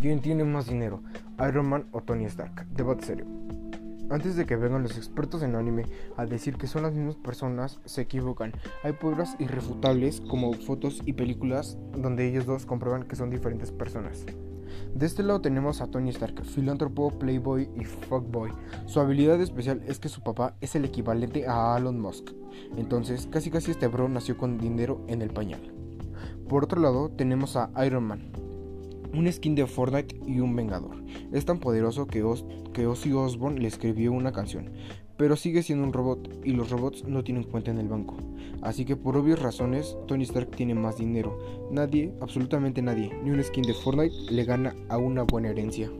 ¿Quién tiene más dinero? ¿Iron Man o Tony Stark? Debate serio. Antes de que vengan los expertos en anime a decir que son las mismas personas, se equivocan. Hay pruebas irrefutables como fotos y películas donde ellos dos comprueban que son diferentes personas. De este lado tenemos a Tony Stark, filántropo, playboy y fuckboy. Su habilidad especial es que su papá es el equivalente a Elon Musk. Entonces, casi casi este bro nació con dinero en el pañal. Por otro lado, tenemos a Iron Man, un skin de Fortnite y un Vengador. Es tan poderoso que, que Ozzy Osbourne le escribió una canción, pero sigue siendo un robot y los robots no tienen cuenta en el banco. Así que por obvias razones, Tony Stark tiene más dinero. Nadie, absolutamente nadie, ni un skin de Fortnite le gana a una buena herencia.